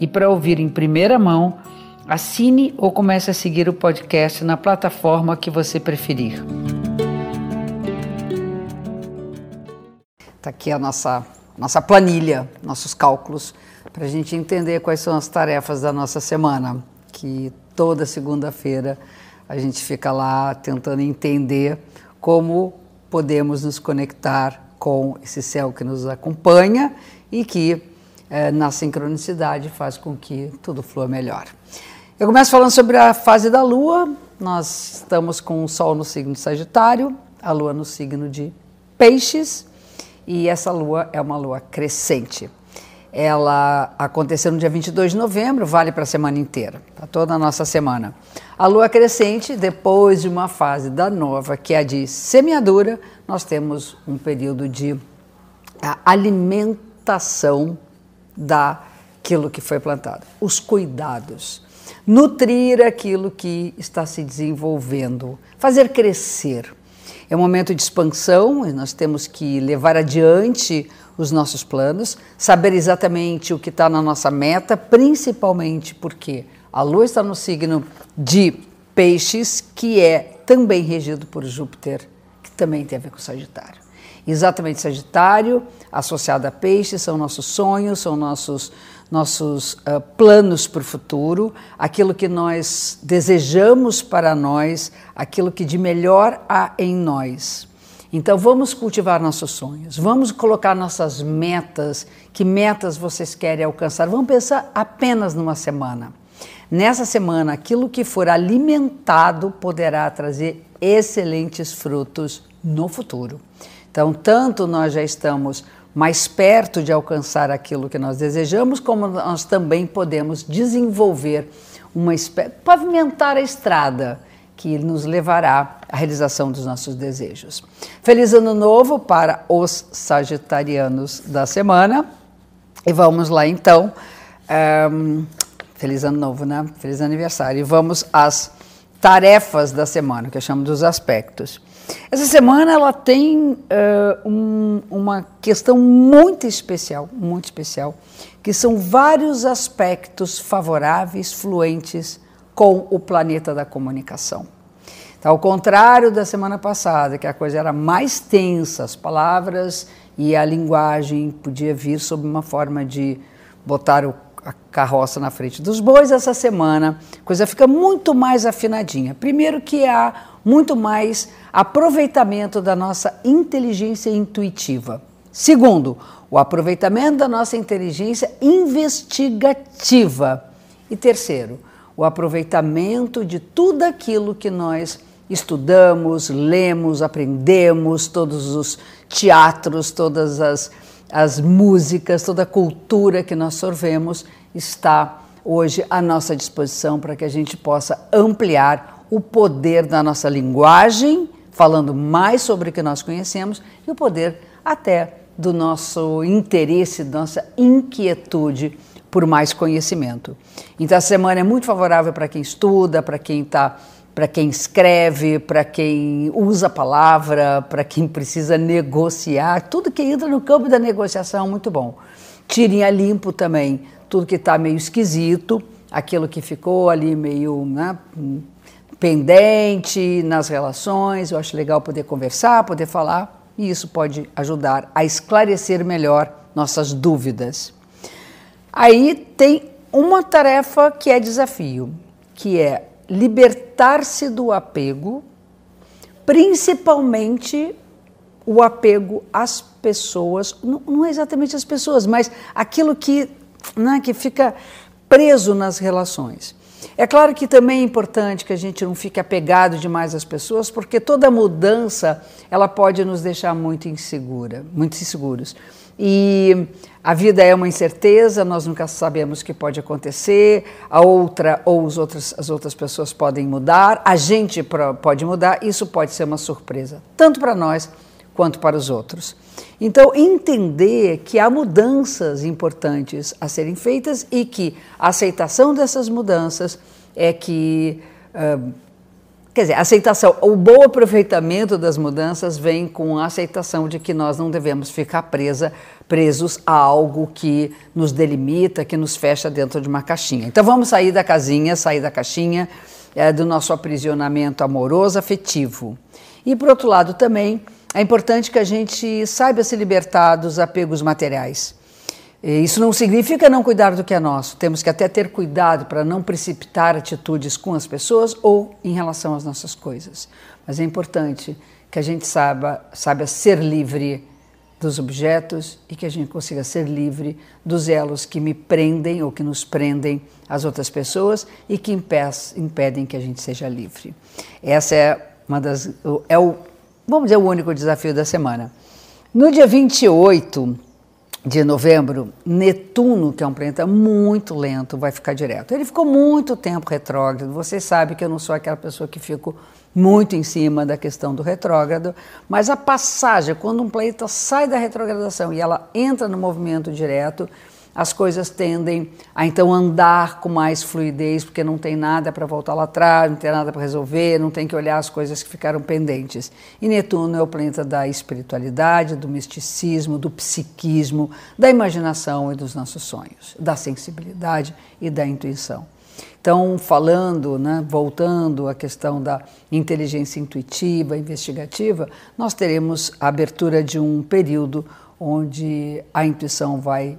e para ouvir em primeira mão, assine ou comece a seguir o podcast na plataforma que você preferir. Está aqui a nossa, nossa planilha, nossos cálculos, para a gente entender quais são as tarefas da nossa semana, que toda segunda-feira a gente fica lá tentando entender como podemos nos conectar com esse céu que nos acompanha e que, eh, na sincronicidade, faz com que tudo flua melhor. Eu começo falando sobre a fase da Lua. Nós estamos com o Sol no signo de Sagitário, a Lua no signo de Peixes, e essa Lua é uma Lua crescente. Ela aconteceu no dia 22 de novembro, vale para a semana inteira, para toda a nossa semana. A lua crescente, depois de uma fase da nova, que é a de semeadura, nós temos um período de alimentação daquilo que foi plantado. Os cuidados. Nutrir aquilo que está se desenvolvendo, fazer crescer. É um momento de expansão e nós temos que levar adiante os nossos planos, saber exatamente o que está na nossa meta, principalmente porque a Lua está no signo de Peixes, que é também regido por Júpiter, que também tem a ver com Sagitário. Exatamente Sagitário, associado a Peixes, são nossos sonhos, são nossos, nossos uh, planos para o futuro, aquilo que nós desejamos para nós, aquilo que de melhor há em nós. Então vamos cultivar nossos sonhos, vamos colocar nossas metas, que metas vocês querem alcançar. Vamos pensar apenas numa semana. Nessa semana, aquilo que for alimentado poderá trazer excelentes frutos no futuro. Então, tanto nós já estamos mais perto de alcançar aquilo que nós desejamos, como nós também podemos desenvolver uma pavimentar a estrada que nos levará à realização dos nossos desejos. Feliz Ano Novo para os sagitarianos da semana. E vamos lá então. Um, feliz Ano Novo, né? Feliz aniversário. E vamos às tarefas da semana, que eu chamo dos aspectos. Essa semana ela tem uh, um, uma questão muito especial, muito especial, que são vários aspectos favoráveis, fluentes com o planeta da comunicação. Então, ao contrário da semana passada, que a coisa era mais tensa, as palavras e a linguagem podia vir sob uma forma de botar o, a carroça na frente dos bois, essa semana a coisa fica muito mais afinadinha. Primeiro que há muito mais aproveitamento da nossa inteligência intuitiva. Segundo, o aproveitamento da nossa inteligência investigativa. E terceiro, o aproveitamento de tudo aquilo que nós estudamos, lemos, aprendemos, todos os teatros, todas as, as músicas, toda a cultura que nós sorvemos está hoje à nossa disposição para que a gente possa ampliar o poder da nossa linguagem, falando mais sobre o que nós conhecemos, e o poder até do nosso interesse, da nossa inquietude por mais conhecimento. Então a semana é muito favorável para quem estuda, para quem está para quem escreve, para quem usa a palavra, para quem precisa negociar, tudo que entra no campo da negociação, muito bom. Tirem a limpo também tudo que está meio esquisito, aquilo que ficou ali meio né, pendente nas relações. Eu acho legal poder conversar, poder falar, e isso pode ajudar a esclarecer melhor nossas dúvidas. Aí tem uma tarefa que é desafio, que é libertar-se do apego, principalmente o apego às pessoas, não, não é exatamente as pessoas, mas aquilo que, né, que fica preso nas relações. É claro que também é importante que a gente não fique apegado demais às pessoas, porque toda mudança ela pode nos deixar muito insegura, muito inseguros. E a vida é uma incerteza, nós nunca sabemos o que pode acontecer, a outra ou os outros, as outras pessoas podem mudar, a gente pode mudar, isso pode ser uma surpresa, tanto para nós quanto para os outros. Então, entender que há mudanças importantes a serem feitas e que a aceitação dessas mudanças é que. Uh, quer dizer, a aceitação, o bom aproveitamento das mudanças vem com a aceitação de que nós não devemos ficar presa, presos a algo que nos delimita, que nos fecha dentro de uma caixinha. Então, vamos sair da casinha, sair da caixinha é, do nosso aprisionamento amoroso, afetivo. E, por outro lado, também é importante que a gente saiba se libertar dos apegos materiais. Isso não significa não cuidar do que é nosso. Temos que até ter cuidado para não precipitar atitudes com as pessoas ou em relação às nossas coisas. Mas é importante que a gente saiba, saiba ser livre dos objetos e que a gente consiga ser livre dos elos que me prendem ou que nos prendem às outras pessoas e que impedem que a gente seja livre. Essa é uma das é o vamos dizer, o único desafio da semana. No dia 28 de novembro, Netuno, que é um planeta muito lento, vai ficar direto. Ele ficou muito tempo retrógrado. Vocês sabem que eu não sou aquela pessoa que fico muito em cima da questão do retrógrado, mas a passagem, quando um planeta sai da retrogradação e ela entra no movimento direto, as coisas tendem a então andar com mais fluidez, porque não tem nada para voltar lá atrás, não tem nada para resolver, não tem que olhar as coisas que ficaram pendentes. E Netuno é o planeta da espiritualidade, do misticismo, do psiquismo, da imaginação e dos nossos sonhos, da sensibilidade e da intuição. Então, falando, né, voltando à questão da inteligência intuitiva, investigativa, nós teremos a abertura de um período onde a intuição vai